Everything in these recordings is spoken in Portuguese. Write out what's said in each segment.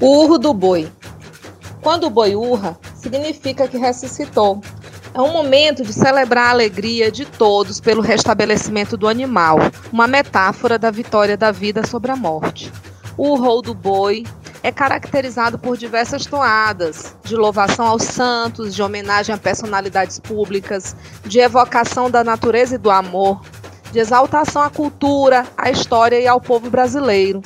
O urro do boi. Quando o boi urra, significa que ressuscitou. É um momento de celebrar a alegria de todos pelo restabelecimento do animal, uma metáfora da vitória da vida sobre a morte. O urro do boi é caracterizado por diversas toadas de louvação aos santos, de homenagem a personalidades públicas, de evocação da natureza e do amor, de exaltação à cultura, à história e ao povo brasileiro,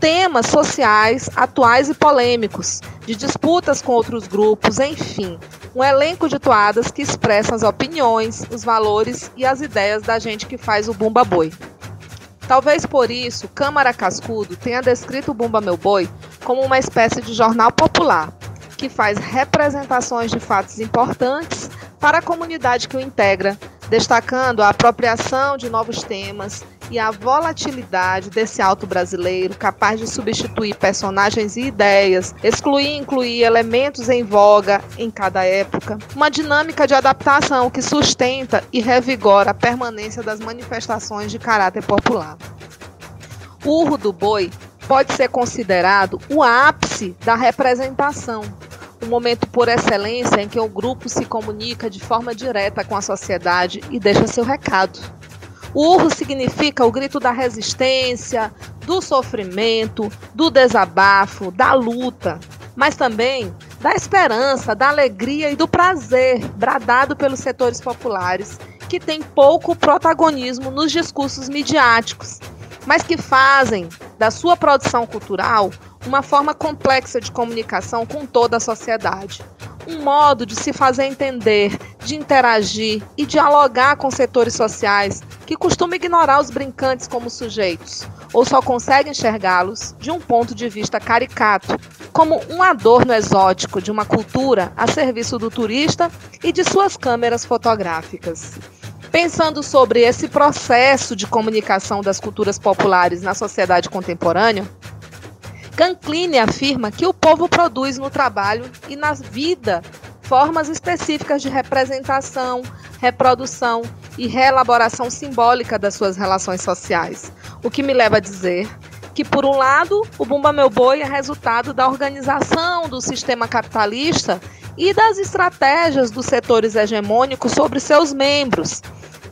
temas sociais atuais e polêmicos, de disputas com outros grupos, enfim, um elenco de toadas que expressam as opiniões, os valores e as ideias da gente que faz o Bumba Boi. Talvez por isso, Câmara Cascudo tenha descrito o Bumba Meu Boi como uma espécie de jornal popular, que faz representações de fatos importantes para a comunidade que o integra, destacando a apropriação de novos temas e a volatilidade desse alto brasileiro, capaz de substituir personagens e ideias, excluir e incluir elementos em voga em cada época. Uma dinâmica de adaptação que sustenta e revigora a permanência das manifestações de caráter popular. O urro do boi pode ser considerado o ápice da representação, o momento por excelência em que o grupo se comunica de forma direta com a sociedade e deixa seu recado. O urro significa o grito da resistência, do sofrimento, do desabafo, da luta, mas também da esperança, da alegria e do prazer bradado pelos setores populares, que têm pouco protagonismo nos discursos midiáticos, mas que fazem da sua produção cultural uma forma complexa de comunicação com toda a sociedade. Um modo de se fazer entender, de interagir e dialogar com setores sociais que costumam ignorar os brincantes como sujeitos, ou só conseguem enxergá-los de um ponto de vista caricato, como um adorno exótico de uma cultura a serviço do turista e de suas câmeras fotográficas. Pensando sobre esse processo de comunicação das culturas populares na sociedade contemporânea, Cancline afirma que o povo produz no trabalho e na vida formas específicas de representação, reprodução e reelaboração simbólica das suas relações sociais. O que me leva a dizer que, por um lado, o Bumba Meu Boi é resultado da organização do sistema capitalista e das estratégias dos setores hegemônicos sobre seus membros,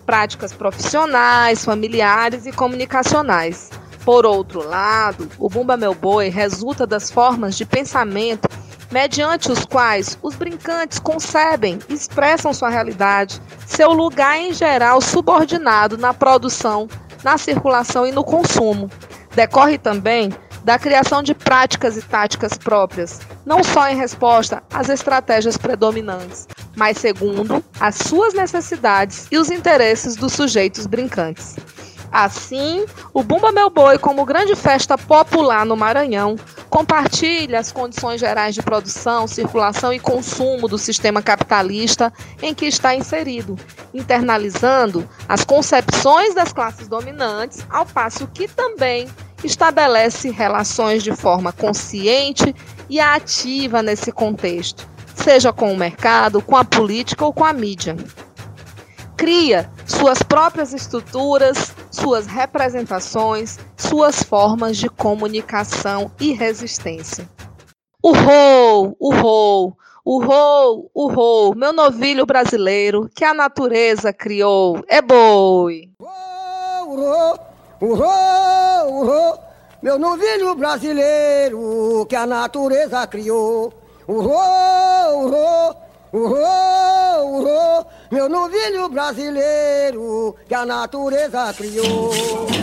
práticas profissionais, familiares e comunicacionais. Por outro lado, o Bumba Meu Boi resulta das formas de pensamento mediante os quais os brincantes concebem e expressam sua realidade, seu lugar em geral subordinado na produção, na circulação e no consumo. Decorre também da criação de práticas e táticas próprias, não só em resposta às estratégias predominantes, mas segundo as suas necessidades e os interesses dos sujeitos brincantes. Assim, o Bumba Meu Boi, como grande festa popular no Maranhão, compartilha as condições gerais de produção, circulação e consumo do sistema capitalista em que está inserido, internalizando as concepções das classes dominantes, ao passo que também estabelece relações de forma consciente e ativa nesse contexto, seja com o mercado, com a política ou com a mídia. Cria suas próprias estruturas, suas representações, suas formas de comunicação e resistência. O rou, o rou, meu novilho brasileiro que a natureza criou, é boi. Rou, o rou, meu novilho brasileiro que a natureza criou. O rou, Uhô, uhô, meu novilho brasileiro que a natureza criou.